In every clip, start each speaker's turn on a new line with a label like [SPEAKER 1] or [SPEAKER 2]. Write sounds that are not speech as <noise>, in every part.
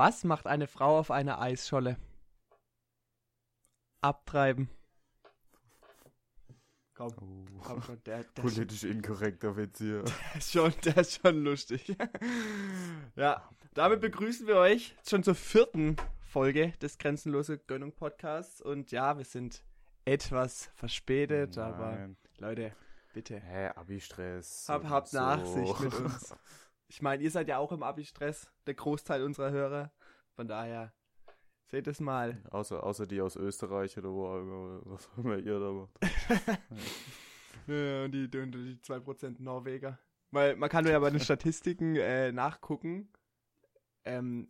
[SPEAKER 1] Was macht eine Frau auf einer Eisscholle? Abtreiben. Komm,
[SPEAKER 2] Oh,
[SPEAKER 1] komm schon, der, der,
[SPEAKER 2] politisch inkorrekter Witz hier. <laughs>
[SPEAKER 1] der, ist schon, der ist schon lustig. ja, damit begrüßen wir euch schon zur vierten Folge des Grenzenlose Gönnung Podcasts. Und ja, wir sind etwas verspätet, aber
[SPEAKER 2] Nein.
[SPEAKER 1] Leute, bitte.
[SPEAKER 2] Hä, Abi-Stress.
[SPEAKER 1] Hab, habt
[SPEAKER 2] so.
[SPEAKER 1] Nachsicht mit <laughs> uns. Ich meine, ihr seid ja auch im Abi-Stress, der Großteil unserer Hörer. Von daher, seht es mal.
[SPEAKER 2] außer, außer die aus Österreich oder wo, auch immer, was auch immer ihr da macht. <laughs>
[SPEAKER 1] Ja, und die, die, und die 2% Norweger. Weil man kann ja bei den Statistiken äh, nachgucken, ähm,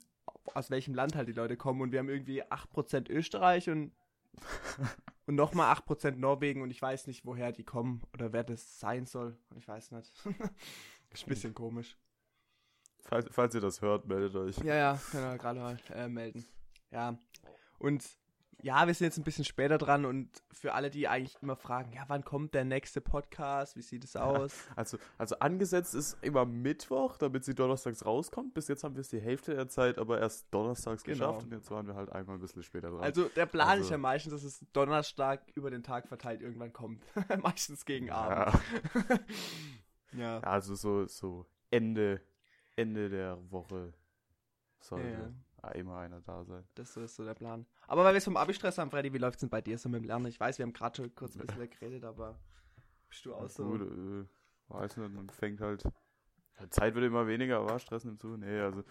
[SPEAKER 1] aus welchem Land halt die Leute kommen. Und wir haben irgendwie 8% Österreich und, <laughs> und nochmal 8% Norwegen. Und ich weiß nicht, woher die kommen oder wer das sein soll. Ich weiß nicht. <laughs> ist ein bisschen komisch.
[SPEAKER 2] Falls, falls ihr das hört, meldet euch.
[SPEAKER 1] Ja, ja, können wir gerade mal äh, melden. Ja. Und ja, wir sind jetzt ein bisschen später dran und für alle, die eigentlich immer fragen, ja, wann kommt der nächste Podcast? Wie sieht es aus?
[SPEAKER 2] Also, also angesetzt ist immer Mittwoch, damit sie donnerstags rauskommt. Bis jetzt haben wir es die Hälfte der Zeit, aber erst donnerstags
[SPEAKER 1] Genau.
[SPEAKER 2] geschafft und jetzt waren wir halt einmal ein bisschen später dran.
[SPEAKER 1] Also der Plan
[SPEAKER 2] Also-
[SPEAKER 1] ist ja meistens, dass es Donnerstag über den Tag verteilt irgendwann kommt. <laughs> meistens gegen
[SPEAKER 2] ja,
[SPEAKER 1] Abend. <laughs> Ja.
[SPEAKER 2] ja, also so, so Ende, Ende der Woche sollte
[SPEAKER 1] Ja.
[SPEAKER 2] immer einer da sein.
[SPEAKER 1] Das ist so der Plan. Aber weil wir es vom Abi-Stress haben, Freddy, wie läuft's denn bei dir so mit dem Lernen? Ich weiß, wir haben gerade schon kurz ein bisschen <laughs> geredet, aber bist du auch so?
[SPEAKER 2] Gut, äh, weiß nicht, man fängt halt. Zeit wird immer weniger, aber Stress nimmt zu. Nee, also,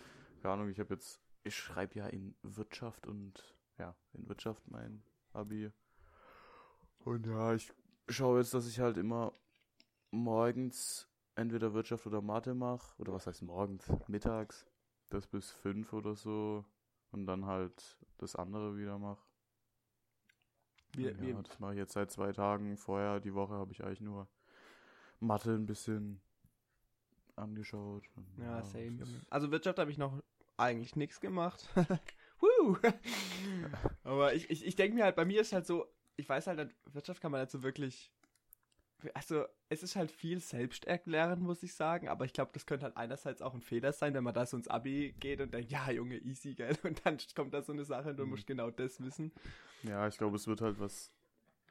[SPEAKER 2] keine Ahnung, ich habe jetzt, ich schreibe ja in Wirtschaft und, ja, in Wirtschaft mein Abi. Und ja, ich schaue jetzt, dass ich halt immer morgens entweder Wirtschaft oder Mathe mache. Oder was heißt morgens? Mittags. Das bis fünf oder so. Und dann halt das andere wieder mache.
[SPEAKER 1] Wir,
[SPEAKER 2] ja,
[SPEAKER 1] wir,
[SPEAKER 2] das mache ich jetzt seit zwei Tagen. Vorher, die Woche, habe ich eigentlich nur Mathe ein bisschen angeschaut. Und
[SPEAKER 1] ja,
[SPEAKER 2] das
[SPEAKER 1] same. Also Wirtschaft habe ich noch eigentlich nichts gemacht. <laughs> <laughs> Aber ich, ich, ich denke mir halt, bei mir ist halt so, ich weiß halt, Wirtschaft kann man nicht so wirklich. Also, es ist halt viel Selbsterklären, muss ich sagen, aber ich glaube, das könnte halt einerseits auch ein Fehler sein, wenn man da so ins Abi geht und denkt, ja, Junge, easy, gell? <laughs> Und dann kommt da so eine Sache und du
[SPEAKER 2] Mhm.
[SPEAKER 1] musst genau das wissen.
[SPEAKER 2] Ja, ich glaube, es wird halt was.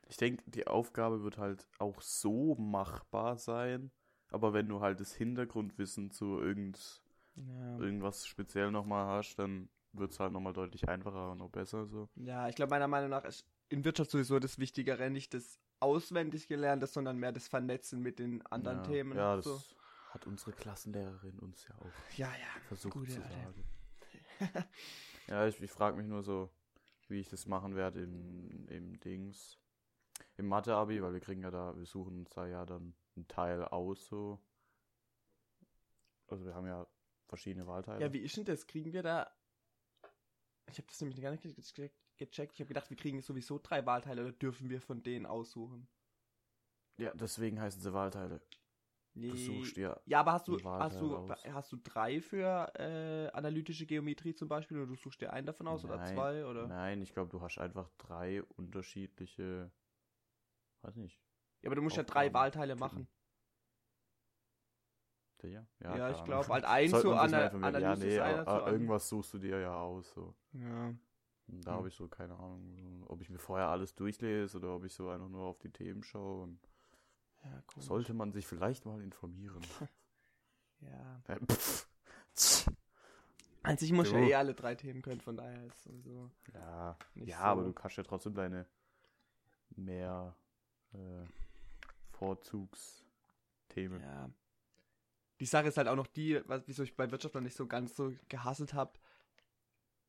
[SPEAKER 2] Ich denke, die Aufgabe wird halt auch so machbar sein. Aber wenn du halt das Hintergrundwissen zu irgend,
[SPEAKER 1] Ja,
[SPEAKER 2] irgendwas speziell nochmal hast, dann wird es halt nochmal deutlich einfacher und auch besser so.
[SPEAKER 1] ja ich glaube, meiner Meinung nach ist in Wirtschaft sowieso das Wichtigere, nicht das auswendig gelernte, sondern mehr das Vernetzen mit den anderen
[SPEAKER 2] ja,
[SPEAKER 1] Themen.
[SPEAKER 2] Ja, das
[SPEAKER 1] so.
[SPEAKER 2] hat unsere Klassenlehrerin uns ja auch
[SPEAKER 1] ja, ja.
[SPEAKER 2] versucht zu sagen. <laughs> ja, ich, ich frage mich nur so, wie ich das machen werde im, im Dings, im Mathe-Abi, weil wir kriegen ja da, wir suchen uns da ja dann einen Teil aus so. Also wir haben ja verschiedene Wahlteile.
[SPEAKER 1] Ja, wie ist denn das? Kriegen wir da. Ich habe das nämlich gar nicht ge- ge- gecheckt. Ich habe gedacht, wir kriegen sowieso drei Wahlteile oder dürfen wir von denen aussuchen?
[SPEAKER 2] Ja, deswegen heißen sie Wahlteile. Du suchst dir
[SPEAKER 1] Ja, aber hast du, hast du,
[SPEAKER 2] aus.
[SPEAKER 1] hast du drei für äh, analytische Geometrie zum Beispiel oder du suchst dir einen davon aus oder
[SPEAKER 2] Nein,
[SPEAKER 1] zwei oder?
[SPEAKER 2] Nein, ich glaube, du hast einfach drei unterschiedliche, weiß nicht.
[SPEAKER 1] Ja, aber du musst ja drei Wahlteile
[SPEAKER 2] tippen.
[SPEAKER 1] machen.
[SPEAKER 2] Ja,
[SPEAKER 1] Ja,
[SPEAKER 2] keine
[SPEAKER 1] ich glaube, halt <laughs> ein
[SPEAKER 2] Sollte
[SPEAKER 1] zu Ana. Analyse,
[SPEAKER 2] ja, nee, irgendwas suchst du dir ja aus. So.
[SPEAKER 1] Ja.
[SPEAKER 2] Da habe ich so keine Ahnung, ob ich mir vorher alles durchlese oder ob ich so einfach nur auf die Themen schaue.
[SPEAKER 1] Ja,
[SPEAKER 2] sollte man sich vielleicht mal informieren. <laughs>
[SPEAKER 1] Ja.
[SPEAKER 2] Ja, pff.
[SPEAKER 1] Also ich muss ja
[SPEAKER 2] Jo.
[SPEAKER 1] eh alle drei Themen können, von daher ist sowieso
[SPEAKER 2] ja, ja
[SPEAKER 1] so.
[SPEAKER 2] aber du kannst ja trotzdem deine mehr äh, Vorzugsthemen.
[SPEAKER 1] Ja. Die Sache ist halt auch noch die, was, wieso ich bei Wirtschaft noch nicht so ganz so gehasselt habe.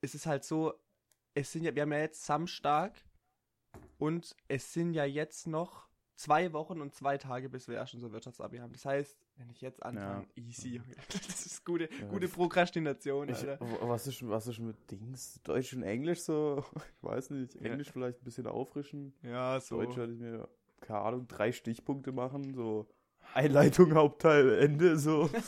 [SPEAKER 1] Es ist halt so, es sind ja, wir haben ja jetzt Samstag und es sind ja jetzt noch zwei Wochen und zwei Tage, bis wir erst unser Wirtschaftsabi haben. Das heißt, wenn ich jetzt anfange, easy, Junge. <laughs> Das ist gute,
[SPEAKER 2] Ja,
[SPEAKER 1] gute Prokrastination,
[SPEAKER 2] Ich, was, ist, was ist mit Dings? Deutsch und Englisch so? <laughs> Ich weiß nicht.
[SPEAKER 1] Ja.
[SPEAKER 2] Englisch vielleicht ein bisschen auffrischen.
[SPEAKER 1] Ja, so.
[SPEAKER 2] Deutsch hatte ich mir, keine Ahnung, drei Stichpunkte machen. So Einleitung, Hauptteil, Ende. So. <laughs>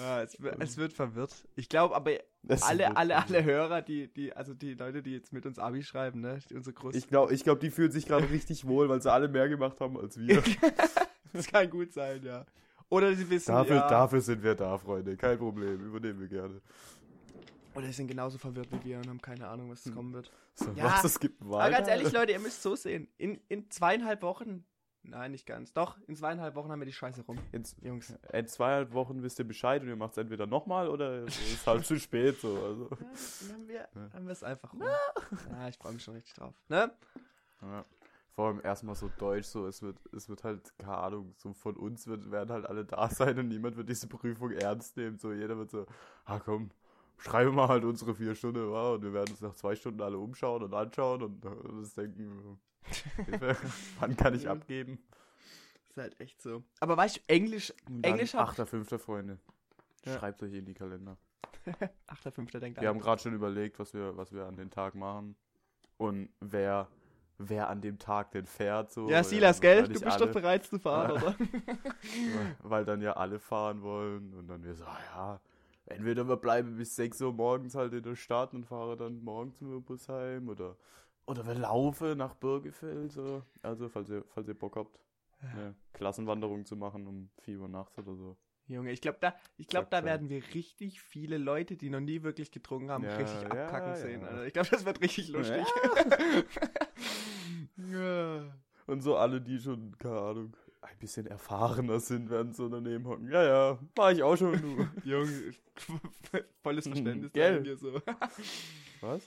[SPEAKER 1] Ja, es, wird- es wird verwirrt. Ich glaube aber,
[SPEAKER 2] Das
[SPEAKER 1] alle, alle, alle Hörer, die, die, also die Leute, die jetzt mit uns Abi schreiben, ne, unsere großen
[SPEAKER 2] Ich glaube, ich glaub, die fühlen sich gerade richtig wohl, weil sie alle mehr gemacht haben als wir. <laughs>
[SPEAKER 1] das kann gut sein, ja. Oder sie wissen,
[SPEAKER 2] dafür,
[SPEAKER 1] ja,
[SPEAKER 2] dafür sind wir da, Freunde. Kein Problem. Übernehmen wir gerne.
[SPEAKER 1] Oder die sind genauso verwirrt wie wir und haben keine Ahnung, was
[SPEAKER 2] Hm.
[SPEAKER 1] kommen wird.
[SPEAKER 2] So,
[SPEAKER 1] Ja,
[SPEAKER 2] was, es gibt
[SPEAKER 1] Aber
[SPEAKER 2] weiter.
[SPEAKER 1] ganz ehrlich, Leute, ihr müsst so sehen. In, in zweieinhalb Wochen, nein, nicht ganz, doch, in zweieinhalb Wochen haben wir die Scheiße rum.
[SPEAKER 2] In,
[SPEAKER 1] Jungs.
[SPEAKER 2] in zweieinhalb Wochen wisst ihr Bescheid und ihr macht es entweder nochmal oder es <laughs> ist halt zu spät so. Also.
[SPEAKER 1] Ja, dann haben wir,
[SPEAKER 2] Ja.
[SPEAKER 1] haben wir es einfach rum. Ja, ich freue mich schon richtig drauf. Ne?
[SPEAKER 2] Ja. Vor allem erstmal so deutsch, so es wird, es wird halt, keine Ahnung, so von uns wird, werden halt alle da sein und niemand wird diese Prüfung ernst nehmen. So jeder wird so, ah komm, schreiben wir halt unsere vier Stunden, wow, und wir werden uns nach zwei Stunden alle umschauen und anschauen und äh, uns denken, <laughs> wann kann ich
[SPEAKER 1] Ja.
[SPEAKER 2] abgeben?
[SPEAKER 1] Ist halt echt so. Aber weißt du, Englisch, Englisch hab-
[SPEAKER 2] 8.5. Freunde.
[SPEAKER 1] Ja.
[SPEAKER 2] Schreibt euch in die Kalender. <laughs>
[SPEAKER 1] 8.5. denkt
[SPEAKER 2] Wir haben gerade schon überlegt, was wir, was wir an den Tag machen. Und wer, wer an dem Tag denn fährt. So.
[SPEAKER 1] Ja, Silas, gell? Du bist
[SPEAKER 2] alle,
[SPEAKER 1] doch bereit zu fahren,
[SPEAKER 2] Ja.
[SPEAKER 1] oder? <laughs>
[SPEAKER 2] Weil dann ja alle fahren wollen. Und dann wir so, ah ja, entweder wir bleiben bis 6 Uhr morgens halt in der Stadt und fahren dann morgens mit dem Bus heim. Oder, oder wir laufen nach Birgefeld. So. Also, falls ihr, falls ihr Bock habt, eine Klassenwanderung zu machen um 4 Uhr nachts oder so.
[SPEAKER 1] Junge, ich glaube, da, ich glaub, da werden wir richtig viele Leute, die noch nie wirklich getrunken haben,
[SPEAKER 2] Ja,
[SPEAKER 1] richtig
[SPEAKER 2] ja,
[SPEAKER 1] abkacken
[SPEAKER 2] ja.
[SPEAKER 1] sehen. Alter. Ich glaube, das wird richtig lustig. <laughs> Ja.
[SPEAKER 2] Und so alle, die schon, keine Ahnung, ein bisschen erfahrener sind, werden so daneben hocken. Ja, ja, war ich auch schon, du. <laughs>
[SPEAKER 1] Junge, <laughs> volles Verständnis zeigen wir so.
[SPEAKER 2] Was?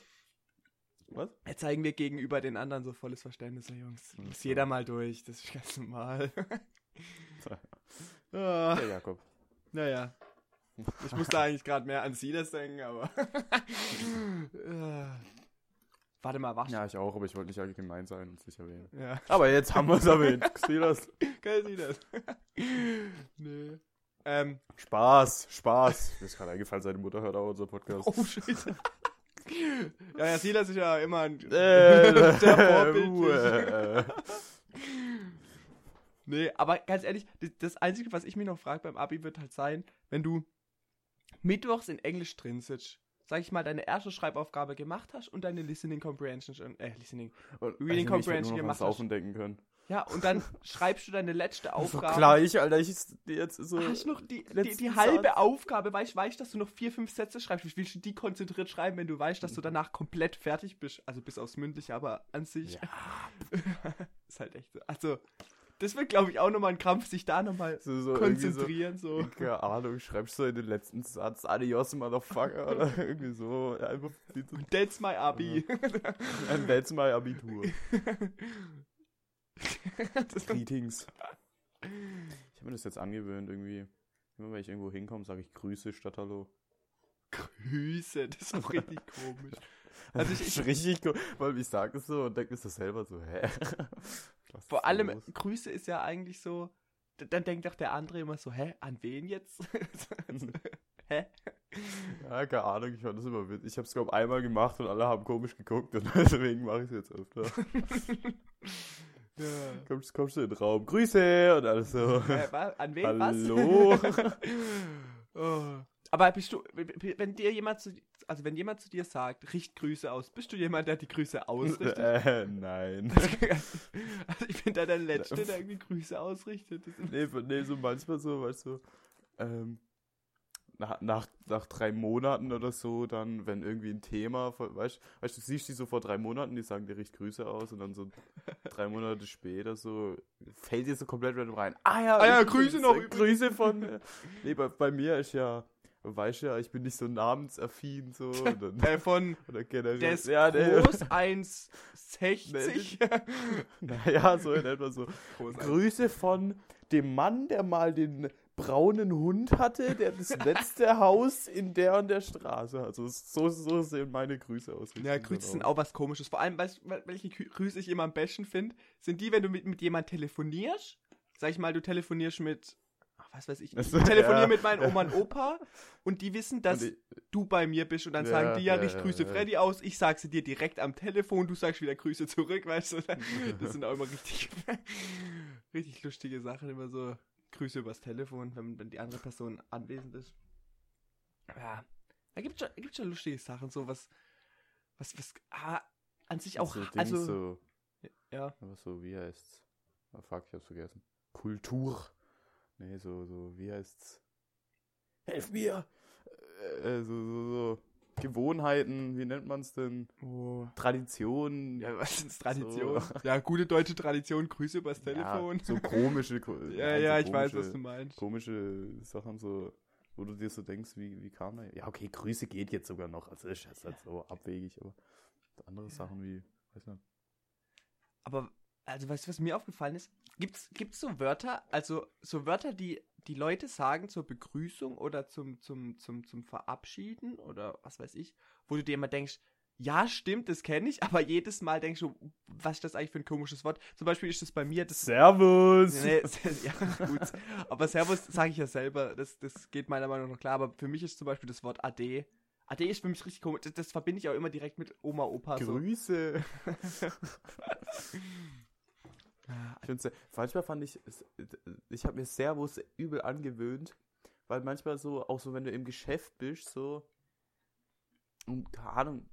[SPEAKER 2] Was?
[SPEAKER 1] Jetzt zeigen wir gegenüber den anderen so volles Verständnis, ja, Jungs. Muss
[SPEAKER 2] so.
[SPEAKER 1] jeder mal durch, das ist ganz normal. <laughs> ah,
[SPEAKER 2] Der Jakob.
[SPEAKER 1] naja. Ich musste eigentlich gerade mehr an Silas denken, aber. <laughs> Warte mal, wach.
[SPEAKER 2] Ja, ich auch, aber ich wollte nicht allgemein sein und es nicht erwähnen.
[SPEAKER 1] ja.
[SPEAKER 2] Aber jetzt haben wir es erwähnt. <laughs> Silas.
[SPEAKER 1] Geil, Silas. nee. Ähm,
[SPEAKER 2] Spaß, Spaß. Mir ist gerade eingefallen, seine Mutter hört auch unseren Podcast.
[SPEAKER 1] oh, Scheiße. Ja, ja, Silas ist ja immer ein
[SPEAKER 2] Äh,
[SPEAKER 1] sehr vorbildlich.
[SPEAKER 2] äh,
[SPEAKER 1] Nee, aber ganz ehrlich, das, Einzige, was ich mich noch frage beim Abi, wird halt sein, wenn du mittwochs in Englisch drin sitzt, sag ich mal, deine erste Schreibaufgabe gemacht hast und deine Listening Comprehension äh, Listening.
[SPEAKER 2] und
[SPEAKER 1] Reading
[SPEAKER 2] also
[SPEAKER 1] Comprehension gemacht hast.
[SPEAKER 2] denken können.
[SPEAKER 1] Ja, und dann schreibst du deine letzte <laughs> Aufgabe.
[SPEAKER 2] gleich, Alter. Ich jetzt so.
[SPEAKER 1] Hast du noch die, die, die halbe
[SPEAKER 2] Satz.
[SPEAKER 1] Aufgabe, weißt weißt, dass du noch vier, fünf Sätze schreibst? Wie willst du die konzentriert schreiben, wenn du weißt, dass du danach komplett fertig bist? Also bis aufs Mündliche, aber an sich
[SPEAKER 2] Ja. <laughs>
[SPEAKER 1] ist halt echt so. Also, das wird, glaube ich, auch nochmal ein Krampf, sich da nochmal
[SPEAKER 2] So, so irgendwie so,
[SPEAKER 1] konzentrieren. So,
[SPEAKER 2] keine Ahnung, schreibst du in den letzten Satz Adios, Motherfucker, oder <laughs> irgendwie so. Einfach die-
[SPEAKER 1] That's my Abi.
[SPEAKER 2] And that's my Abitur. Greetings. Ich habe mir das jetzt angewöhnt, irgendwie. Immer wenn ich irgendwo hinkomme, sage ich Grüße statt Hallo.
[SPEAKER 1] Grüße, das ist auch richtig komisch. <laughs>
[SPEAKER 2] Also
[SPEAKER 1] Also
[SPEAKER 2] ich,
[SPEAKER 1] ich-
[SPEAKER 2] richtig cool, weil ich sage es so und denke mir so selber so, hä? <laughs> Was
[SPEAKER 1] Vor allem,
[SPEAKER 2] los?
[SPEAKER 1] Grüße ist ja eigentlich so, dann denkt doch der andere immer so, hä, an wen jetzt? <laughs> hä?
[SPEAKER 2] Ja, keine Ahnung, ich fand das immer witzig. Ich habe es, glaube einmal gemacht und alle haben komisch geguckt und deswegen mache ich es jetzt öfter.
[SPEAKER 1] Ja.
[SPEAKER 2] Kommst, kommst du in den Raum, Grüße und alles so.
[SPEAKER 1] Wa- an wen
[SPEAKER 2] Hallo?
[SPEAKER 1] was? <laughs> oh. Aber bist du, wenn dir jemand zu, also wenn jemand zu dir sagt, richt Grüße aus, bist du jemand, der die Grüße ausrichtet? <laughs>
[SPEAKER 2] äh, nein. <laughs>
[SPEAKER 1] also ich bin da der Letzte, der irgendwie Grüße ausrichtet.
[SPEAKER 2] Nee, nee, so manchmal so, weißt du, ähm, nach, nach, nach drei Monaten oder so, dann, wenn irgendwie ein Thema, weißt weißt du, du siehst die so vor drei Monaten, die sagen dir richtig Grüße aus und dann so drei Monate später so, fällt dir so komplett random rein. Ah ja,
[SPEAKER 1] Ah ja, Grüße noch übrigens.
[SPEAKER 2] Grüße von, äh, nee, bei, bei mir ist ja, weißt du ja, ich bin nicht so namensaffin, so, dann,
[SPEAKER 1] Äh, von <laughs>
[SPEAKER 2] oder generell.
[SPEAKER 1] der <laughs> ist
[SPEAKER 2] ja, nee,
[SPEAKER 1] groß <laughs> 1,60.
[SPEAKER 2] naja, so in etwa so.
[SPEAKER 1] Groß
[SPEAKER 2] Grüße von dem Mann, der mal den braunen Hund hatte, der das <laughs> letzte Haus in der und der Straße hat. Also so, so sehen meine Grüße aus.
[SPEAKER 1] Ja, Grüße sind auch was komisches. Vor allem, weißt, welche Grü- Grüße ich immer am besten finde, sind die, wenn du mit, mit jemand telefonierst. Sag ich mal, du telefonierst mit, ach, was weiß ich, ich telefoniere
[SPEAKER 2] ja.
[SPEAKER 1] mit meinen Oma und <laughs> Opa und die wissen, dass
[SPEAKER 2] ich-
[SPEAKER 1] du bei mir bist und dann
[SPEAKER 2] Ja,
[SPEAKER 1] sagen die ja,
[SPEAKER 2] ja,
[SPEAKER 1] Grüße. Freddy aus, ich sag sie dir direkt am Telefon, du sagst wieder Grüße zurück, weißt du. <laughs> Das sind auch immer richtig, richtig lustige Sachen, immer so Grüße übers Telefon, wenn, wenn die andere Person anwesend ist. Ja, da gibt schon, gibt's schon lustige Sachen, so was, was, was, ah, an sich auch,
[SPEAKER 2] so Dings
[SPEAKER 1] also,
[SPEAKER 2] so,
[SPEAKER 1] ja.
[SPEAKER 2] aber so, wie heißt's? Oh, fuck, ich hab's vergessen. Kultur. Nee, so, so, wie heißt's? Helf mir! Äh, so, so, so. Gewohnheiten, wie nennt man es denn?
[SPEAKER 1] Oh.
[SPEAKER 2] Traditionen.
[SPEAKER 1] Ja, was ist Tradition? <laughs> Ja, gute deutsche Tradition, Grüße übers Telefon.
[SPEAKER 2] Ja, so komische. <laughs>
[SPEAKER 1] ja, ja, ich weiß, was du meinst.
[SPEAKER 2] Komische Sachen, so, wo du dir so denkst, wie, wie kam er? Ja, okay, Grüße geht jetzt sogar noch. Also ist jetzt halt so abwegig, aber andere Sachen wie, weiß nicht.
[SPEAKER 1] Aber, also weißt du, was mir aufgefallen ist? Gibt's, gibt's so Wörter, also so Wörter, die die Leute sagen zur Begrüßung oder zum, zum, zum, zum Verabschieden oder was weiß ich, wo du dir immer denkst, ja, stimmt, das kenne ich, <laughs> aber jedes Mal denkst du, was ist das eigentlich für ein komisches Wort? Zum Beispiel ist das bei mir das.
[SPEAKER 2] Servus!
[SPEAKER 1] Nee, <laughs> ja, gut. Aber Servus sage ich ja selber, das, das geht meiner Meinung nach klar, aber für mich ist zum Beispiel das Wort Ade. Ade ist für mich richtig komisch. Das, das verbinde ich auch immer direkt mit Oma, Opa.
[SPEAKER 2] Grüße! So. <laughs> Ich finde manchmal fand ich, ich habe mir Servus übel angewöhnt, weil manchmal so, auch so, wenn du im Geschäft bist, so, und keine Ahnung,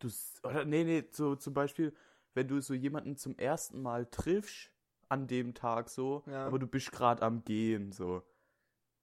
[SPEAKER 2] du, oder nee, nee, so zum Beispiel, wenn du so jemanden zum ersten Mal triffst an dem Tag so, ja. aber du bist gerade am Gehen, so.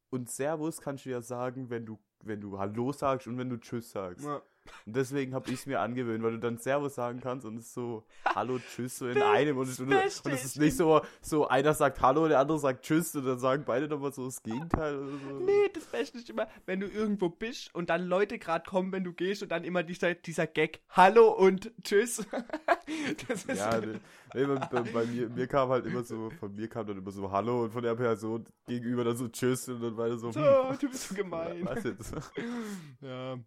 [SPEAKER 2] Und Servus kannst du ja sagen, wenn du, wenn du Hallo sagst und wenn du Tschüss sagst. Ja. Und deswegen habe ich es mir angewöhnt, weil du dann Servus sagen kannst und es ist so <laughs> Hallo, Tschüss so in einem und, und, und es ist nicht so, so einer sagt Hallo, der andere sagt Tschüss und dann sagen beide nochmal so das Gegenteil oder so.
[SPEAKER 1] Nee, das Beste ist immer, wenn du irgendwo bist und dann Leute gerade kommen, wenn du gehst und dann immer dieser, dieser Gag Hallo und Tschüss. <laughs>
[SPEAKER 2] das ist ja, nee, nee, bei, bei, mir, mir kam halt immer so, von mir kam dann immer so Hallo und von der Person gegenüber dann so Tschüss und dann war so,
[SPEAKER 1] hm, so du bist so gemein.
[SPEAKER 2] Was jetzt? <laughs>
[SPEAKER 1] ja.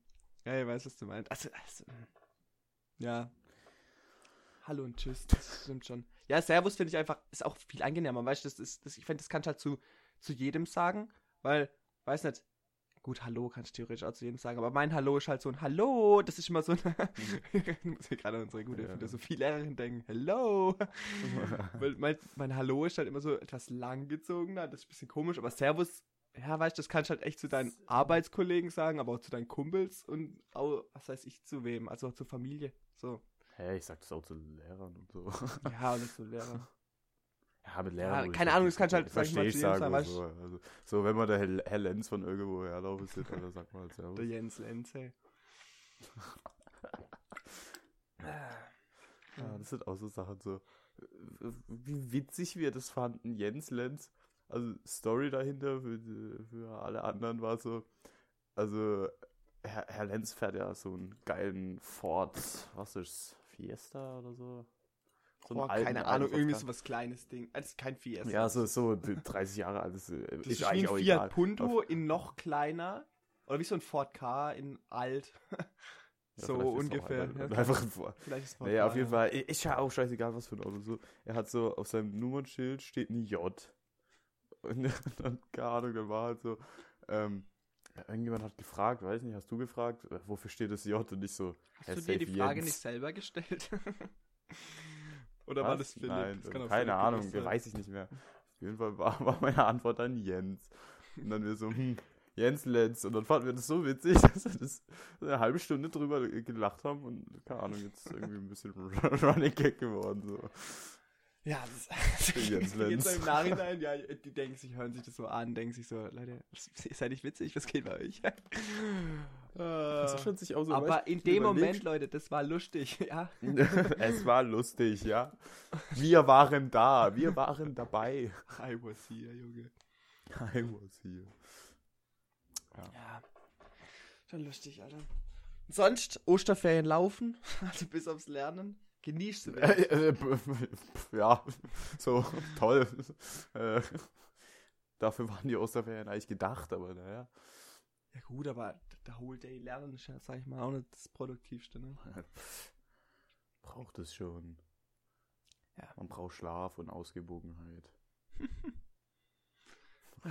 [SPEAKER 1] Ja, ich weiß, was du meinst. Also, also, ja. Hallo und tschüss, <laughs> das stimmt schon. Ja, Servus finde ich einfach, ist auch viel angenehmer, weißt du, das ist, das, ich finde, das kannst du halt zu, zu jedem sagen, weil, weiß nicht, gut, Hallo kannst du theoretisch auch zu jedem sagen, aber mein Hallo ist halt so ein Hallo, das ist immer so ein, <laughs> ich muss mir gerade an unsere gute ja. Philosophielehrerin denken, Hallo, <laughs> weil mein, mein Hallo ist halt immer so etwas langgezogener, das ist ein bisschen komisch, aber Servus ja, weißt du, das kannst du halt echt zu deinen Arbeitskollegen sagen, aber auch zu deinen Kumpels und auch, was weiß ich, zu wem, also auch zur Familie. So.
[SPEAKER 2] Hä, hey, ich sag das auch zu Lehrern und so. <laughs>
[SPEAKER 1] Ja, oder zu Lehrern. <laughs>
[SPEAKER 2] Ja, mit Lehrern.
[SPEAKER 1] Ja, keine Ahnung, das kannst du halt,
[SPEAKER 2] sag ich mal, zu sagen, sagen so, also, so, wenn man der Herr, Herr Lenz von irgendwo herlaufen sieht, dann sagt man halt Servus.
[SPEAKER 1] Der Jens Lenz, hey. <laughs>
[SPEAKER 2] ja, das sind auch so Sachen so, wie witzig wir das fanden, Jens Lenz also Story dahinter für, für alle anderen war so, also Herr, Herr Lenz fährt ja so einen geilen Ford, was ist Fiesta oder so?
[SPEAKER 1] So oh, alten, keine Ahnung, irgendwie so was kleines Ding. Also kein Fiesta.
[SPEAKER 2] Ja, so, so 30 Jahre alt. Das,
[SPEAKER 1] äh, das ist, ist eigentlich wie ein Fiat Punto in noch kleiner. Oder wie so ein Ford K in alt. Ja, so ungefähr.
[SPEAKER 2] Auch, ja, einfach vor. Vielleicht ist naja, auf jeden Fall. Ist ja auch scheißegal, was für ein Auto. So, er hat so auf seinem Nummernschild steht ein J. Und <laughs> dann, keine Ahnung, dann war halt so, ähm, irgendjemand hat gefragt, weiß nicht, hast du gefragt, äh, wofür steht das J und nicht so.
[SPEAKER 1] Hast du dir die Frage Jens. nicht selber gestellt? <laughs> Oder Was? war das Philipp?
[SPEAKER 2] Nein, das keine Ahnung, weiß ich nicht mehr. Auf jeden Fall war, war meine Antwort dann Jens. Und dann wir so, hm, Jens Lenz. Und dann fanden wir das so witzig, <laughs> dass wir das eine halbe Stunde drüber gelacht haben und keine Ahnung, jetzt irgendwie ein bisschen Running Gag geworden. So.
[SPEAKER 1] Ja, das ist <laughs> jetzt so im Nachhinein, ja, die denken sich, hören sich das so an, denken sich so, Leute, ist ja nicht witzig, was geht bei euch?
[SPEAKER 2] das schon sich auch so
[SPEAKER 1] Aber weißt, in dem Moment, Leute, das war lustig, <laughs> ja. <laughs>
[SPEAKER 2] es war lustig, ja. Wir waren da, wir waren dabei.
[SPEAKER 1] I was here, Junge.
[SPEAKER 2] I was here.
[SPEAKER 1] Ja. ja. Schon lustig, Alter. Sonst Osterferien laufen, also bis aufs Lernen. Genießt <laughs> du
[SPEAKER 2] äh, Ja, so toll. Äh, dafür waren die Osterferien eigentlich gedacht, aber naja.
[SPEAKER 1] Ja gut, aber der Whole Day Lernen ist ja, sag ich mal, auch nicht das Produktivste, ne? <laughs>
[SPEAKER 2] Braucht es schon. Ja. Man braucht Schlaf und Ausgewogenheit. <laughs>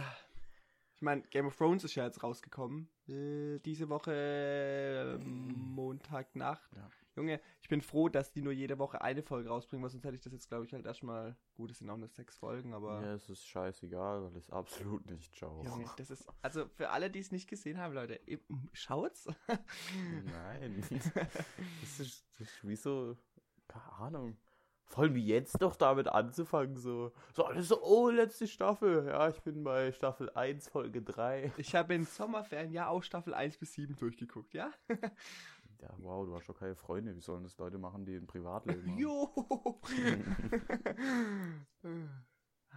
[SPEAKER 1] ich meine, Game of Thrones ist ja jetzt rausgekommen. Äh, diese Woche äh, Montagnacht. Ja. Junge, ich bin froh, dass die nur jede Woche eine Folge rausbringen, weil sonst hätte ich das jetzt, glaube ich, halt erstmal. Gut, es sind auch nur sechs Folgen, aber.
[SPEAKER 2] Ja, es ist scheißegal, weil es absolut nicht schaue.
[SPEAKER 1] Junge, das ist. Also für alle, die es nicht gesehen haben, Leute, schaut's?
[SPEAKER 2] Nein. das, ist, das ist wie so. Keine Ahnung. Vor allem jetzt doch damit anzufangen, so. So, alles so, oh, letzte Staffel. Ja, ich bin bei Staffel 1, Folge 3.
[SPEAKER 1] Ich habe in Sommerferien ja auch Staffel 1 bis 7 durchgeguckt, ja?
[SPEAKER 2] Ja, wow, du hast doch keine Freunde. Wie sollen das Leute machen, die ein Privatleben <laughs> haben?
[SPEAKER 1] Jo! <laughs>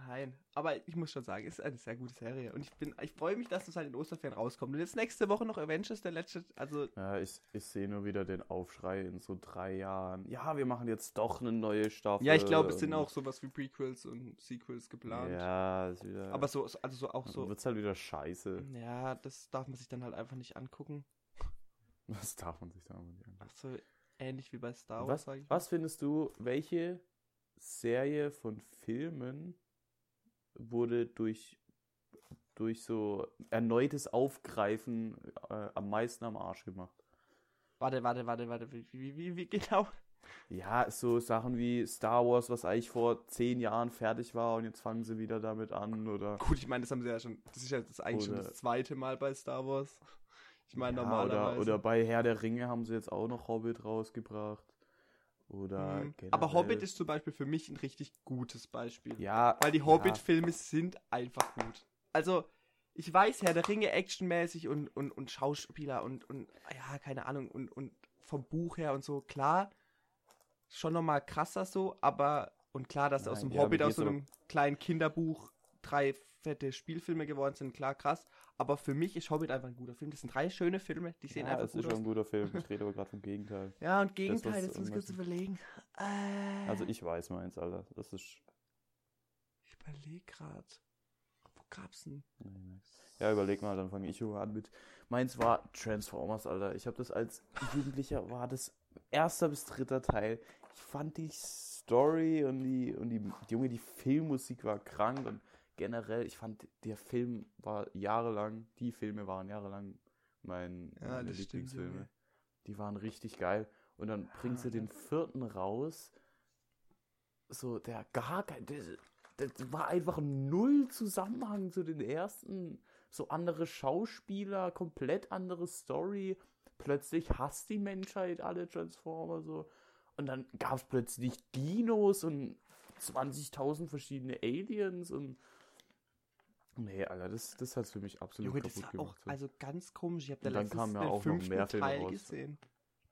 [SPEAKER 1] Nein, aber ich muss schon sagen, es ist eine sehr gute Serie. Und ich bin, ich freue mich, dass das halt in Osterferien rauskommt. Und jetzt nächste Woche noch Avengers, der letzte, also.
[SPEAKER 2] Ja, ich, ich sehe nur wieder den Aufschrei in so drei Jahren. Ja, wir machen jetzt doch eine neue Staffel.
[SPEAKER 1] Ja, ich glaube, es sind auch sowas wie Prequels und Sequels geplant.
[SPEAKER 2] Ja, ist wieder.
[SPEAKER 1] Aber so, also so auch so.
[SPEAKER 2] Wird's halt wieder scheiße.
[SPEAKER 1] Ja, das darf man sich dann halt einfach nicht angucken. <laughs>
[SPEAKER 2] Das darf man sich da mal nicht angucken.
[SPEAKER 1] Ach so, ähnlich wie bei Star Wars,
[SPEAKER 2] Was, was findest du, welche Serie von Filmen wurde durch, durch so erneutes Aufgreifen äh, am meisten am Arsch gemacht?
[SPEAKER 1] Warte, warte, warte, warte, wie, wie, wie, wie genau?
[SPEAKER 2] Ja, so Sachen wie Star Wars, was eigentlich vor zehn Jahren fertig war und jetzt fangen sie wieder damit an oder.
[SPEAKER 1] Gut, ich meine, das haben sie ja schon, das ist ja das eigentlich schon
[SPEAKER 2] Oder-
[SPEAKER 1] das zweite Mal bei Star Wars. Ich meine,
[SPEAKER 2] ja,
[SPEAKER 1] normalerweise.
[SPEAKER 2] oder, oder bei Herr der Ringe haben sie jetzt auch noch Hobbit rausgebracht. Oder
[SPEAKER 1] Mhm. Aber Hobbit ist zum Beispiel für mich ein richtig gutes Beispiel.
[SPEAKER 2] Ja.
[SPEAKER 1] Weil die
[SPEAKER 2] ja.
[SPEAKER 1] Hobbit-Filme sind einfach gut. Also, ich weiß, Herr der Ringe actionmäßig und, und, und Schauspieler und, und, ja, keine Ahnung, und, und vom Buch her und so, klar, schon nochmal krasser so, aber, und klar, dass aus
[SPEAKER 2] Nein,
[SPEAKER 1] dem
[SPEAKER 2] ja,
[SPEAKER 1] Hobbit aus so einem kleinen Kinderbuch drei fette Spielfilme geworden sind, klar, krass. Aber für mich ist Hobbit einfach ein guter Film. Das sind drei schöne Filme, die sehen
[SPEAKER 2] Ja,
[SPEAKER 1] einfach gut
[SPEAKER 2] ist schon
[SPEAKER 1] aus.
[SPEAKER 2] ein guter Film. Ich rede aber gerade vom Gegenteil.
[SPEAKER 1] Ja, und Gegenteil,
[SPEAKER 2] was
[SPEAKER 1] jetzt muss ich kurz überlegen. Äh,
[SPEAKER 2] Also ich weiß meins, Alter. Das ist.
[SPEAKER 1] ich überlege gerade. Wo gab's denn?
[SPEAKER 2] Ja, überleg mal, dann fange ich an mit. Meins war Transformers, Alter. Ich habe das als Jugendlicher, war das erster bis dritter Teil. Ich fand die Story und die, und die, Junge, die Filmmusik war krank und generell, ich fand, der Film war jahrelang, die Filme waren jahrelang mein,
[SPEAKER 1] Ja,
[SPEAKER 2] meine
[SPEAKER 1] stimmt,
[SPEAKER 2] Lieblingsfilme. Die waren richtig geil. Und dann bringt sie den vierten raus. So, der gar kein. Das, das war einfach null Zusammenhang zu den ersten. So andere Schauspieler, komplett andere Story. Plötzlich hasst die Menschheit alle Transformer so. Und dann gab es plötzlich Dinos und 20.000 verschiedene Aliens und. Nee, Alter, das, das hat für mich absolut
[SPEAKER 1] Junge, das
[SPEAKER 2] kaputt
[SPEAKER 1] war
[SPEAKER 2] gemacht.
[SPEAKER 1] auch
[SPEAKER 2] so.
[SPEAKER 1] also ganz komisch. Ich habe da letztens
[SPEAKER 2] kamen ja
[SPEAKER 1] den
[SPEAKER 2] auch
[SPEAKER 1] fünften
[SPEAKER 2] mehr Filme
[SPEAKER 1] Teil
[SPEAKER 2] raus.
[SPEAKER 1] gesehen.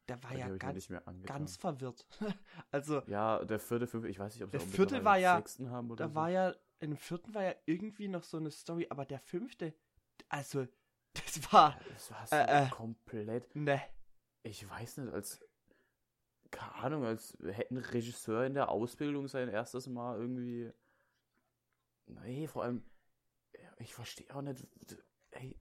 [SPEAKER 1] Der war ja ganz,
[SPEAKER 2] nicht mehr angetan.
[SPEAKER 1] ganz verwirrt. <laughs> also,
[SPEAKER 2] Ja, der vierte, fünfte, ich weiß nicht, ob sie
[SPEAKER 1] Der
[SPEAKER 2] auch
[SPEAKER 1] vierte war ja-
[SPEAKER 2] sechsten haben oder
[SPEAKER 1] da
[SPEAKER 2] so.
[SPEAKER 1] war ja, in dem vierten war ja irgendwie noch so eine Story, aber der fünfte, also, <laughs> das war,
[SPEAKER 2] Ja, Das war so
[SPEAKER 1] Äh, äh.
[SPEAKER 2] komplett,
[SPEAKER 1] ne,
[SPEAKER 2] ich weiß nicht, als, keine Ahnung, als hätte ein Regisseur in der Ausbildung sein erstes Mal irgendwie, nee, vor allem, ich verstehe auch nicht, ey,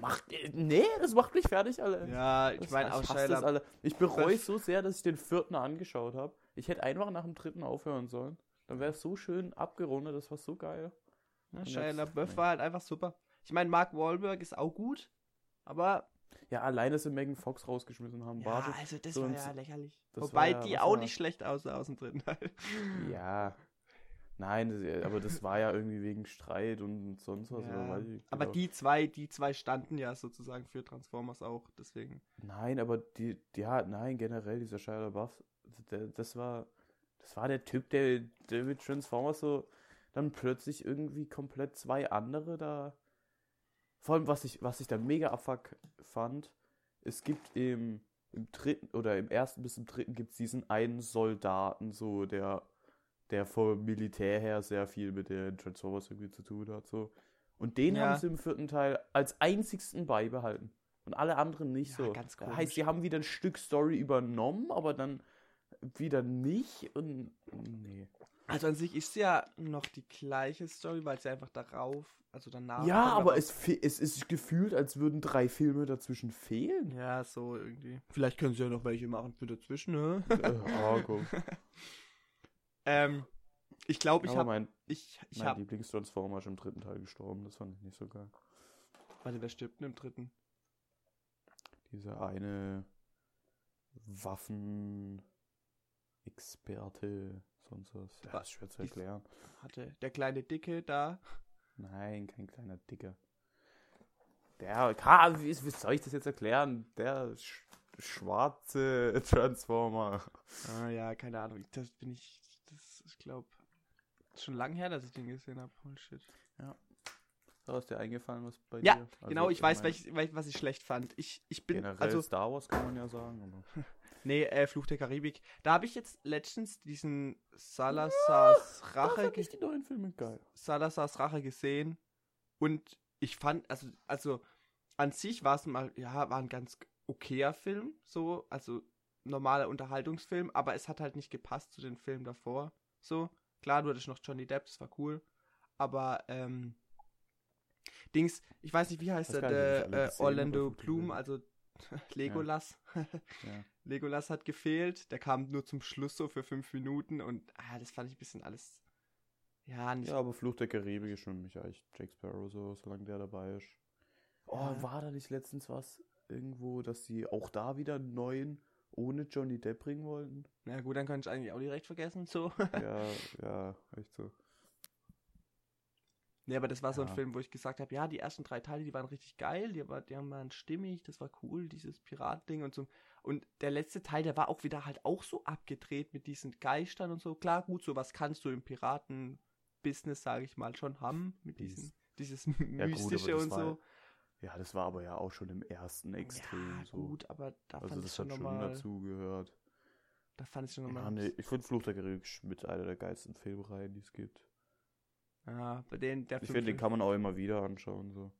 [SPEAKER 2] macht, nee, das macht mich fertig, Alter.
[SPEAKER 1] ja, ich meine,
[SPEAKER 2] ich
[SPEAKER 1] auch
[SPEAKER 2] hasse das, Alter. Ich bereue so sehr, dass ich den vierten angeschaut habe. Ich hätte einfach nach dem dritten aufhören sollen. Dann wäre es so schön abgerundet, das war so geil.
[SPEAKER 1] Ja, Shia LaBeouf war halt einfach super. Ich meine, Mark Wahlberg ist auch gut, aber
[SPEAKER 2] Ja, alleine, dass sie Megan Fox rausgeschmissen haben,
[SPEAKER 1] ja, also das
[SPEAKER 2] so
[SPEAKER 1] war ja lächerlich. Wobei
[SPEAKER 2] war
[SPEAKER 1] die auch
[SPEAKER 2] war-
[SPEAKER 1] nicht schlecht aussah aus dem dritten Teil.
[SPEAKER 2] Ja. Nein, das, aber das war ja irgendwie wegen Streit und sonst was.
[SPEAKER 1] Ja,
[SPEAKER 2] ich,
[SPEAKER 1] aber
[SPEAKER 2] genau.
[SPEAKER 1] die zwei, die zwei standen ja sozusagen für Transformers auch, deswegen.
[SPEAKER 2] Nein, aber die, ja, nein, generell dieser Shia LaBeouf, der, das war, das war der Typ, der, der mit Transformers so dann plötzlich irgendwie komplett zwei andere da. Vor allem, was ich, was ich dann mega abfuck fand, es gibt im, im dritten oder im ersten bis im dritten gibt es diesen einen Soldaten, so der, der vom Militär her sehr viel mit den Transformers irgendwie zu tun hat, so. Und den
[SPEAKER 1] Ja.
[SPEAKER 2] haben sie im vierten Teil als einzigsten beibehalten. Und alle anderen nicht
[SPEAKER 1] Ja,
[SPEAKER 2] so.
[SPEAKER 1] ganz
[SPEAKER 2] Das
[SPEAKER 1] komisch.
[SPEAKER 2] heißt, sie haben wieder ein Stück Story übernommen, aber dann wieder nicht und nee.
[SPEAKER 1] Also an sich ist ja noch die gleiche Story, weil sie einfach darauf, also danach.
[SPEAKER 2] Ja, aber es, es ist gefühlt, als würden drei Filme dazwischen fehlen.
[SPEAKER 1] Ja, so irgendwie. Vielleicht können sie ja noch welche machen für dazwischen, ne?
[SPEAKER 2] äh, oh, komm. <laughs>
[SPEAKER 1] ähm, ich glaube, ich habe,
[SPEAKER 2] mein,
[SPEAKER 1] ich, ich
[SPEAKER 2] mein
[SPEAKER 1] habe,
[SPEAKER 2] Lieblingstransformer ist im dritten Teil gestorben. Das fand ich nicht so geil.
[SPEAKER 1] warte, wer stirbt denn im dritten?
[SPEAKER 2] Dieser eine Waffen-Experte, sonst was. Ja,
[SPEAKER 1] Wa-
[SPEAKER 2] ist schwer zu erklären.
[SPEAKER 1] Hatte der kleine Dicke da.
[SPEAKER 2] Nein, kein kleiner Dicker. Der, Ka- wie, wie soll ich das jetzt erklären? Der sch schwarze Transformer.
[SPEAKER 1] Ah, ja, keine Ahnung. Das bin ich, das glaube, schon lange her, dass ich den gesehen habe. Holy shit.
[SPEAKER 2] So, ist dir eingefallen, was bei
[SPEAKER 1] Ja,
[SPEAKER 2] dir? Also,
[SPEAKER 1] genau, ich weiß, welch, welch, was ich schlecht fand. Ich, ich bin,
[SPEAKER 2] Generell
[SPEAKER 1] also,
[SPEAKER 2] Star Wars kann man ja sagen. <laughs>
[SPEAKER 1] Nee, äh, Fluch der Karibik. Da habe ich jetzt letztens diesen Salazars Rache,
[SPEAKER 2] fand
[SPEAKER 1] ge
[SPEAKER 2] ich die neuen Filme geil.
[SPEAKER 1] Salazars Rache gesehen und ich fand, also, also an sich war es mal, ja, war ein ganz okayer Film, so, also normaler Unterhaltungsfilm, aber es hat halt nicht gepasst zu den Filmen davor, so. Klar, du hattest noch Johnny Depp, das war cool, aber, ähm, Dings, ich weiß nicht, wie heißt
[SPEAKER 2] Weiß
[SPEAKER 1] der, der äh, Orlando Bloom, also <laughs> Legolas.
[SPEAKER 2] Ja. <laughs>
[SPEAKER 1] Legolas hat gefehlt, der kam nur zum Schluss so für fünf Minuten und ah, das fand ich ein bisschen alles, ja, nicht
[SPEAKER 2] ja, aber Fluch der Karibik ist schon mich eigentlich Jack Sparrow so, solange der dabei ist. Oh,
[SPEAKER 1] Ja.
[SPEAKER 2] war da nicht letztens was irgendwo, dass die auch da wieder einen neuen ohne Johnny Depp bringen wollten?
[SPEAKER 1] Na gut, dann könnte ich eigentlich auch direkt vergessen, so.
[SPEAKER 2] ja, <laughs> ja, echt so.
[SPEAKER 1] nee, aber das war so ein
[SPEAKER 2] Ja.
[SPEAKER 1] Film, wo ich gesagt habe, ja, die ersten drei Teile, die waren richtig geil, die, war, die waren stimmig, das war cool, dieses Piratding und so. Und der letzte Teil, der war auch wieder halt auch so abgedreht mit diesen Geistern und so. Klar, gut, sowas kannst du im Piraten-Business, sage ich mal, schon haben, mit
[SPEAKER 2] Dies.
[SPEAKER 1] diesen, dieses <laughs>
[SPEAKER 2] gut, aber
[SPEAKER 1] Mystische
[SPEAKER 2] das
[SPEAKER 1] und so.
[SPEAKER 2] Ja, das war aber ja auch schon im ersten Extrem
[SPEAKER 1] ja,
[SPEAKER 2] so.
[SPEAKER 1] gut, aber da
[SPEAKER 2] also
[SPEAKER 1] fand ich
[SPEAKER 2] das
[SPEAKER 1] schon
[SPEAKER 2] hat schon
[SPEAKER 1] nochmal,
[SPEAKER 2] dazu gehört.
[SPEAKER 1] da fand ich schon
[SPEAKER 2] Ja,
[SPEAKER 1] nochmal,
[SPEAKER 2] nee, ich finde Fluch der Karibik mit einer der geilsten Filmreihen, die es gibt.
[SPEAKER 1] ja, bei denen, der
[SPEAKER 2] Ich finde, den kann man auch immer wieder anschauen. So.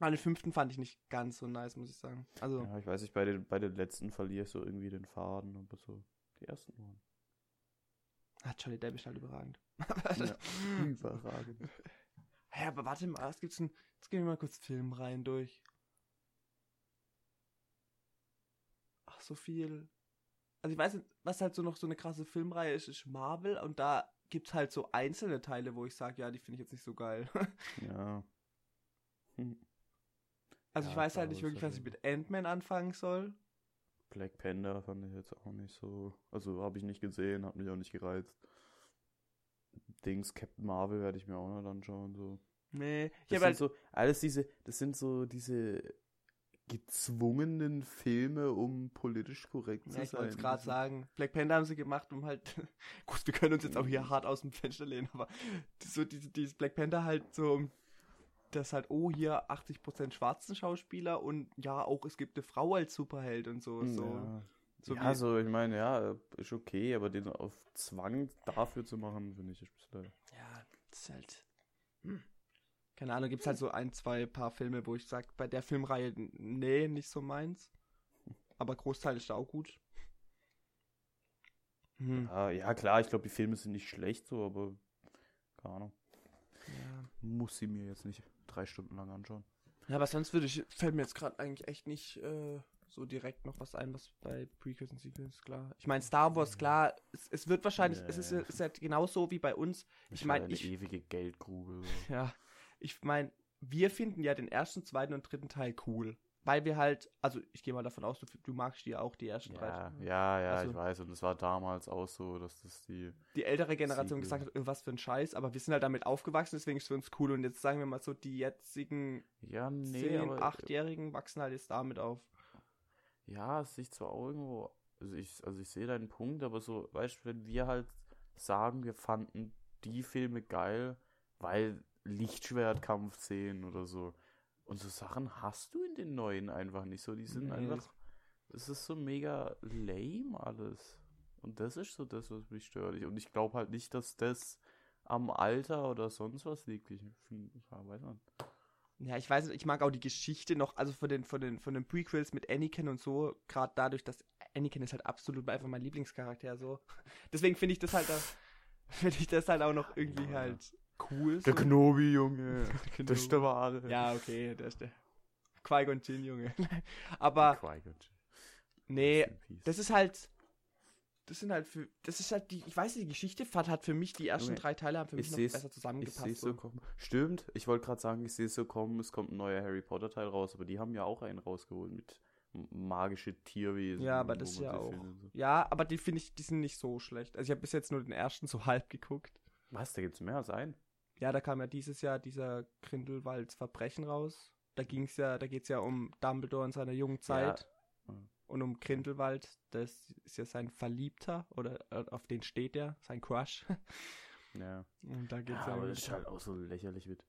[SPEAKER 1] Ah, den fünften fand ich nicht ganz so nice, muss ich sagen. Also,
[SPEAKER 2] Ja, ich weiß nicht, bei den, bei den letzten verliere ich so irgendwie den Faden, aber so die ersten waren.
[SPEAKER 1] ah, Johnny Depp ist halt überragend.
[SPEAKER 2] Ja, <laughs> überragend.
[SPEAKER 1] Hä, aber warte mal, es gibt's ein, jetzt gehen wir mal kurz Filmreihen durch. Ach, so viel. Also ich weiß nicht, was halt so noch so eine krasse Filmreihe ist, ist Marvel und da gibt's halt so einzelne Teile, wo ich sage, ja, die finde ich jetzt nicht so geil. <laughs>
[SPEAKER 2] Ja. Hm. <laughs>
[SPEAKER 1] Also
[SPEAKER 2] Ja,
[SPEAKER 1] ich weiß halt nicht wirklich, was ich mit Ant-Man anfangen soll.
[SPEAKER 2] Black Panther fand ich jetzt auch nicht so. Also habe ich nicht gesehen, hat mich auch nicht gereizt. Dings, Captain Marvel werde ich mir auch noch anschauen. So.
[SPEAKER 1] Nee, ich
[SPEAKER 2] Das sind
[SPEAKER 1] halt,
[SPEAKER 2] so, alles diese, das sind so diese gezwungenen Filme, um politisch korrekt zu
[SPEAKER 1] ja, ich
[SPEAKER 2] sein.
[SPEAKER 1] wollte es gerade sagen, Black Panther haben sie gemacht, um halt, <laughs> gut, wir können uns jetzt auch hier hart aus dem Fenster lehnen, aber so diese, dieses Black Panther halt so, das halt, oh, hier 80% schwarzen Schauspieler und ja, auch es gibt eine Frau als Superheld und so. so.
[SPEAKER 2] Ja,
[SPEAKER 1] so
[SPEAKER 2] ja
[SPEAKER 1] wie-
[SPEAKER 2] so, ich meine, ja, ist okay, aber den auf Zwang dafür zu machen, finde ich ein bisschen.
[SPEAKER 1] Ja, das ist halt. Hm. Keine Ahnung, gibt es halt so ein, zwei paar Filme, wo ich sage, bei der Filmreihe, nee, nicht so meins. Aber Großteil ist da auch gut. Hm.
[SPEAKER 2] Ja, ja, klar, ich glaube, die Filme sind nicht schlecht so, aber keine Ahnung.
[SPEAKER 1] Ja.
[SPEAKER 2] Muss sie mir jetzt nicht drei Stunden lang anschauen.
[SPEAKER 1] ja, aber sonst würde ich, fällt mir jetzt gerade eigentlich echt nicht äh, so direkt noch was ein, was bei Prequels und Sequels, klar. Ich meine, Star Wars, klar, es, es wird wahrscheinlich, es ist,
[SPEAKER 2] Ja.
[SPEAKER 1] ist ja genauso wie bei uns. Ich meine,
[SPEAKER 2] halt eine
[SPEAKER 1] ich,
[SPEAKER 2] ewige Geldgrube.
[SPEAKER 1] Ja, ich meine, wir finden ja den ersten, zweiten und dritten Teil cool. Weil wir halt, also ich gehe mal davon aus, du, du magst die ja auch, die ersten drei.
[SPEAKER 2] Ja, ja, ja,
[SPEAKER 1] Also-
[SPEAKER 2] ich weiß. Und es war damals auch so, dass das die.
[SPEAKER 1] Die ältere Generation
[SPEAKER 2] Sequel.
[SPEAKER 1] gesagt hat, "Äh, was für ein Scheiß, aber wir sind halt damit aufgewachsen, deswegen ist es für uns cool. Und jetzt sagen wir mal so, die jetzigen
[SPEAKER 2] Ja, nee,
[SPEAKER 1] 10-,
[SPEAKER 2] aber.
[SPEAKER 1] 8-Jährigen wachsen halt jetzt damit auf.
[SPEAKER 2] Ja, es sich zwar auch irgendwo. Also ich, also ich sehe deinen Punkt, aber so, weißt du, wenn wir halt sagen, wir fanden die Filme geil, weil Lichtschwertkampfszenen oder so. Und so Sachen hast du in den neuen einfach nicht so. Die sind
[SPEAKER 1] Nee,
[SPEAKER 2] einfach. Es ist so mega lame alles. Und das ist so das, was mich stört. Und ich glaube halt nicht, dass das am Alter oder sonst was liegt. Ich finde, ja, weiß man.
[SPEAKER 1] Ja, ich weiß nicht, ich mag auch die Geschichte noch, also von den, von den, von den Prequels mit Anakin und so, gerade dadurch, dass Anakin ist halt absolut einfach mein Lieblingscharakter, so. <laughs> Deswegen finde ich das halt, auch- <laughs> finde ich das halt auch noch irgendwie
[SPEAKER 2] Ja.
[SPEAKER 1] halt cool.
[SPEAKER 2] Der
[SPEAKER 1] so.
[SPEAKER 2] Knobi, Junge.
[SPEAKER 1] Genau.
[SPEAKER 2] Das <laughs> ist der wahre.
[SPEAKER 1] Ja, okay, der ist der. Qui-Gon Jinn, Junge. <laughs> Aber, nee, das ist halt, das sind halt für, das ist halt die, ich weiß nicht, die Geschichte hat, hat für mich, die ersten
[SPEAKER 2] Junge,
[SPEAKER 1] drei Teile haben für mich
[SPEAKER 2] ich
[SPEAKER 1] noch
[SPEAKER 2] seh's-
[SPEAKER 1] besser
[SPEAKER 2] Ich
[SPEAKER 1] zusammengepasst.
[SPEAKER 2] sehe so kommen. Stimmt, ich wollte gerade sagen, ich sehe es so kommen, es kommt ein neuer Harry Potter Teil raus, aber die haben ja auch einen rausgeholt mit magische Tierwesen.
[SPEAKER 1] Ja, aber das
[SPEAKER 2] man
[SPEAKER 1] ja auch.
[SPEAKER 2] so.
[SPEAKER 1] Ja, aber die finde ich, die sind nicht so schlecht. Also ich habe bis jetzt nur den ersten so halb geguckt.
[SPEAKER 2] Was, da gibt's mehr als einen?
[SPEAKER 1] Ja, da kam ja dieses Jahr dieser Grindelwalds Verbrechen raus. Da ging's ja, da geht's ja um Dumbledore in seiner jungen Zeit.
[SPEAKER 2] Ja.
[SPEAKER 1] und um Grindelwald, das ist ja sein Verliebter oder äh, auf den steht er, sein Crush. <laughs>
[SPEAKER 2] Ja.
[SPEAKER 1] Und da
[SPEAKER 2] ja
[SPEAKER 1] geht's
[SPEAKER 2] aber
[SPEAKER 1] ja
[SPEAKER 2] das ist halt auch so lächerlich mit,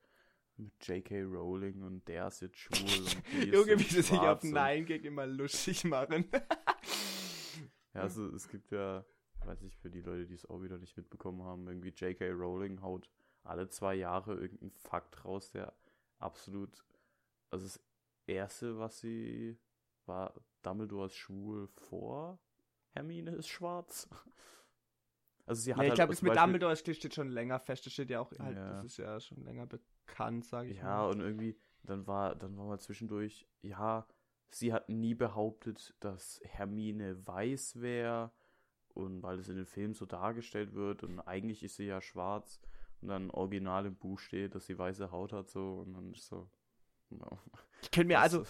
[SPEAKER 2] mit J.K. Rowling und der ist jetzt schwul und <laughs> die ist
[SPEAKER 1] Junge, wie sie sich auf Nein Gag immer lustig machen. <laughs>
[SPEAKER 2] Ja, also es gibt ja, weiß ich, für die Leute, die es auch wieder nicht mitbekommen haben, irgendwie J.K. Rowling haut alle zwei Jahre irgendeinen Fakt raus, der absolut, also das erste, was sie war, Dumbledore ist schwul vor Hermine ist schwarz. <laughs> Also sie hat
[SPEAKER 1] Ja, ich
[SPEAKER 2] halt
[SPEAKER 1] glaube, das mit
[SPEAKER 2] Beispiel-
[SPEAKER 1] Dumbledore steht schon länger fest. Das steht ja auch halt,
[SPEAKER 2] Ja.
[SPEAKER 1] das ist ja schon länger bekannt, sage ich
[SPEAKER 2] Ja,
[SPEAKER 1] mal.
[SPEAKER 2] und irgendwie, dann war, dann war mal zwischendurch, ja, sie hat nie behauptet, dass Hermine weiß wäre und weil es in den Filmen so dargestellt wird und eigentlich ist sie ja schwarz und dann original im Buch steht, dass sie weiße Haut hat so und dann ist so. no.
[SPEAKER 1] Ich könnte mir also,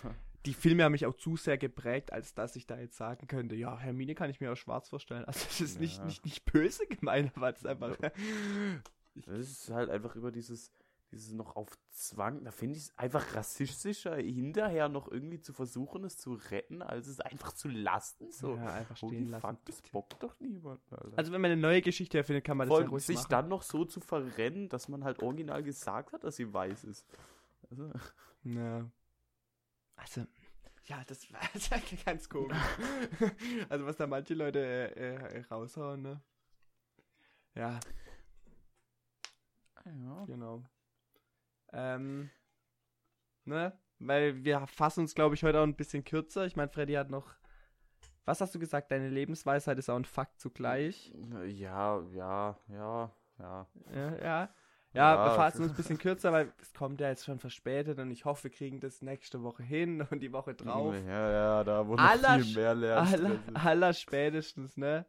[SPEAKER 1] die Filme haben mich auch zu sehr geprägt, als dass ich da jetzt sagen könnte, ja, Hermine kann ich mir auch schwarz vorstellen. Also das ist nicht,
[SPEAKER 2] Ja.
[SPEAKER 1] nicht, nicht böse gemeint, aber es ist einfach. <laughs>
[SPEAKER 2] Das ist halt einfach über dieses, dieses noch auf Zwang, da finde ich es einfach rassistischer, hinterher noch irgendwie zu versuchen, es zu retten, als es einfach zu lassen. So,
[SPEAKER 1] Ja, einfach
[SPEAKER 2] Holy
[SPEAKER 1] stehen lassen.
[SPEAKER 2] fuck, das bockt doch niemand, Alter.
[SPEAKER 1] Also wenn man eine neue Geschichte erfindet, kann man das
[SPEAKER 2] Vor
[SPEAKER 1] ja
[SPEAKER 2] allem
[SPEAKER 1] ruhig
[SPEAKER 2] sich
[SPEAKER 1] machen.
[SPEAKER 2] dann noch so zu verrennen, dass man halt original gesagt hat, dass sie weiß ist. Also,
[SPEAKER 1] Ja. Also, ja, das war <laughs> das war ganz komisch. <laughs> also, was da manche Leute äh, äh, raushauen, ne? Ja,
[SPEAKER 2] ja.
[SPEAKER 1] genau. Ähm, ne? Weil wir fassen uns, glaube ich, heute auch ein bisschen kürzer. Ich meine, Freddy hat noch. Was hast du gesagt? Deine Lebensweisheit ist auch ein Fakt zugleich.
[SPEAKER 2] Ja, ja, ja, ja.
[SPEAKER 1] Ja, ja. Ja,
[SPEAKER 2] Ja.
[SPEAKER 1] wir fassen uns ein bisschen kürzer, weil es kommt ja jetzt schon verspätet und ich hoffe, wir kriegen das nächste Woche hin <laughs> und die Woche drauf.
[SPEAKER 2] Ja, ja, da wurde
[SPEAKER 1] Aller
[SPEAKER 2] viel mehr
[SPEAKER 1] aller,
[SPEAKER 2] lernen.
[SPEAKER 1] aller spätestens, ne?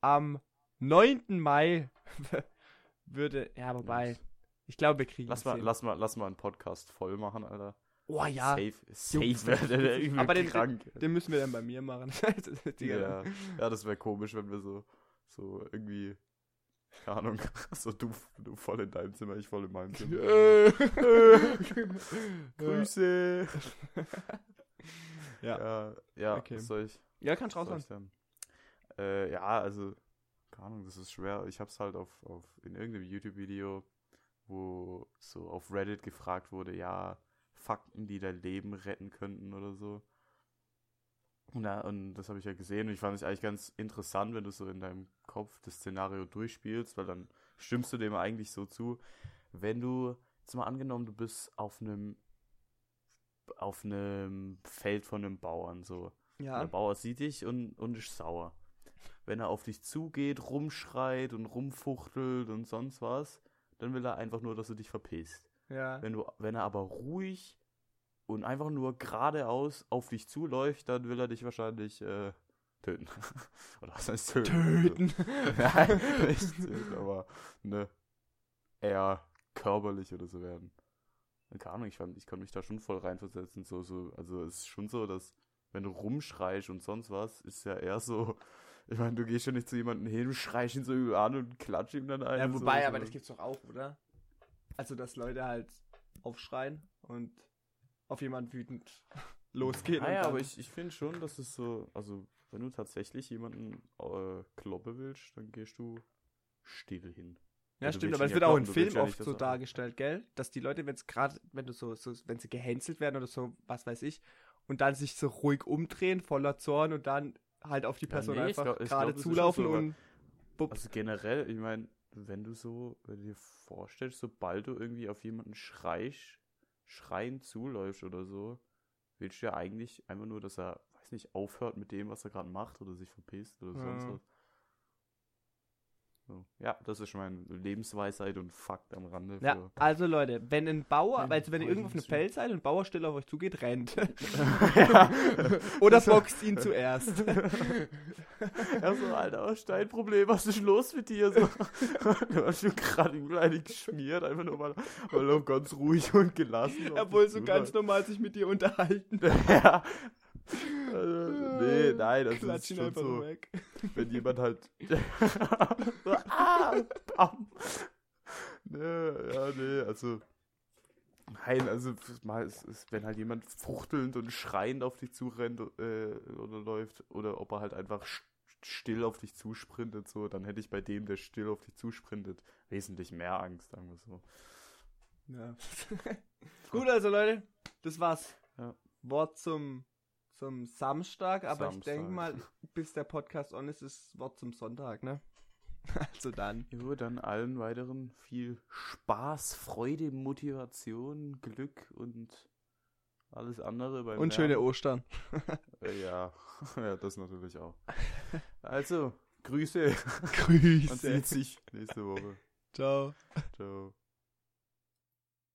[SPEAKER 1] Am 9. Mai <laughs> würde, ja, wobei, ich glaube, wir kriegen
[SPEAKER 2] Lass mal,
[SPEAKER 1] hin.
[SPEAKER 2] lass mal, lass mal einen Podcast voll machen, Alter.
[SPEAKER 1] Oh ja,
[SPEAKER 2] Safe, safe <laughs> der übel
[SPEAKER 1] aber den,
[SPEAKER 2] krank.
[SPEAKER 1] den, den müssen wir dann bei mir machen. <laughs>
[SPEAKER 2] Ja, ja, das wäre komisch, wenn wir so, so irgendwie, keine Ahnung, <laughs> so du, du voll in deinem Zimmer, ich voll in meinem Zimmer. Grüße.
[SPEAKER 1] Ja.
[SPEAKER 2] Ja, ja,
[SPEAKER 1] Okay.
[SPEAKER 2] was soll ich?
[SPEAKER 1] ja, kannst raushauen.
[SPEAKER 2] Äh, ja, also, keine Ahnung, das ist schwer. Ich hab's halt auf, auf in irgendeinem YouTube-Video, wo so auf Reddit gefragt wurde, ja, Fakten, die dein Leben retten könnten oder so. Und, da, und das habe ich ja gesehen und ich fand es eigentlich ganz interessant, wenn du so in deinem Kopf das Szenario durchspielst, weil dann stimmst du dem eigentlich so zu. Wenn du, jetzt mal angenommen, du bist auf einem auf einem Feld von einem Bauern so.
[SPEAKER 1] Ja,
[SPEAKER 2] Der Bauer sieht dich und, und ist sauer. Wenn er auf dich zugeht, rumschreit und rumfuchtelt und sonst was, dann will er einfach nur, dass du dich verpisst.
[SPEAKER 1] ja.
[SPEAKER 2] Wenn, du, wenn er aber ruhig und einfach nur geradeaus auf dich zuläuft, dann will er dich wahrscheinlich äh, töten. <laughs> Oder was heißt töten?
[SPEAKER 1] Töten. <laughs>
[SPEAKER 2] Nein, nicht töten, aber ne, eher körperlich oder so werden. Keine Ahnung, ich, fand, ich konnte mich da schon voll reinversetzen. So, so, also es ist schon so, dass wenn du rumschreist und sonst was, ist ja eher so, ich meine, du gehst ja nicht zu jemandem hin, schreist ihn so übel an und klatscht ihm dann ein.
[SPEAKER 1] Ja, wobei,
[SPEAKER 2] so.
[SPEAKER 1] aber das gibt's doch auch, oder? Also, dass Leute halt aufschreien und auf jemanden wütend <laughs> losgehen.
[SPEAKER 2] Naja, aber ich, ich finde schon, dass es so, also wenn du tatsächlich jemanden äh, kloppen willst, dann gehst du still hin.
[SPEAKER 1] Ja,
[SPEAKER 2] du
[SPEAKER 1] stimmt, aber es wird auch in Filmen
[SPEAKER 2] willst ja
[SPEAKER 1] oft so dargestellt, gell? Dass die Leute, wenn es gerade, wenn du so, so, wenn sie gehänselt werden oder so, was weiß ich, und dann sich so ruhig umdrehen, voller Zorn und dann halt auf die
[SPEAKER 2] Ja,
[SPEAKER 1] Person
[SPEAKER 2] nee, ich
[SPEAKER 1] einfach gerade zulaufen
[SPEAKER 2] so,
[SPEAKER 1] und bupp.
[SPEAKER 2] Also generell, ich meine, wenn du so, wenn du dir vorstellst, sobald du irgendwie auf jemanden schreist, schreien zuläufst oder so, willst du ja eigentlich einfach nur, dass er, weiß nicht, aufhört mit dem, was er gerade macht oder sich verpisst oder sonst
[SPEAKER 1] Ja.
[SPEAKER 2] was. So. Ja, das ist meine Lebensweisheit und Fakt am Rande.
[SPEAKER 1] Ja, also Leute, wenn ein Bauer, also wenn ihr irgendwo auf einem Feld seid und ein Bauer still auf euch zugeht, rennt. <laughs>
[SPEAKER 2] ja. <laughs>
[SPEAKER 1] Oder boxt ihn zuerst. <laughs>
[SPEAKER 2] Ja, so, Alter, was ist dein Problem? Was ist los mit dir? So, du hast schon gerade übel eine geschmiert, einfach nur mal, weil er ganz ruhig und gelassen.
[SPEAKER 1] Er wollte so ganz normal sich mit dir unterhalten.
[SPEAKER 2] ja. Also, nee, nein, das
[SPEAKER 1] Klatsch
[SPEAKER 2] ist schon so,
[SPEAKER 1] weg. <laughs>
[SPEAKER 2] wenn jemand halt. <laughs> <laughs> ah, bam. Nee, ja, nee, also. Nein, also mal ist, ist, wenn halt jemand fuchtelnd und schreiend auf dich zurennt äh, oder läuft oder ob er halt einfach still auf dich zusprintet, so, dann hätte ich bei dem, der still auf dich zusprintet, wesentlich mehr Angst, sagen wir so.
[SPEAKER 1] Ja. Gut, also Leute, das war's.
[SPEAKER 2] Ja.
[SPEAKER 1] Wort zum, zum Samstag, aber ich
[SPEAKER 2] Samstag.
[SPEAKER 1] denke mal, bis der Podcast on ist, ist Wort zum Sonntag, ne? <laughs> Also dann.
[SPEAKER 2] Jo, dann allen weiteren viel Spaß, Freude, Motivation, Glück und alles andere beim
[SPEAKER 1] Und schöne. Ostern.
[SPEAKER 2] Äh, Ja, <laughs> ja, das natürlich auch. <laughs> Also, Grüße. Man
[SPEAKER 1] Grüße.
[SPEAKER 2] sieht sich nächste Woche.
[SPEAKER 1] Ciao.
[SPEAKER 2] Ciao.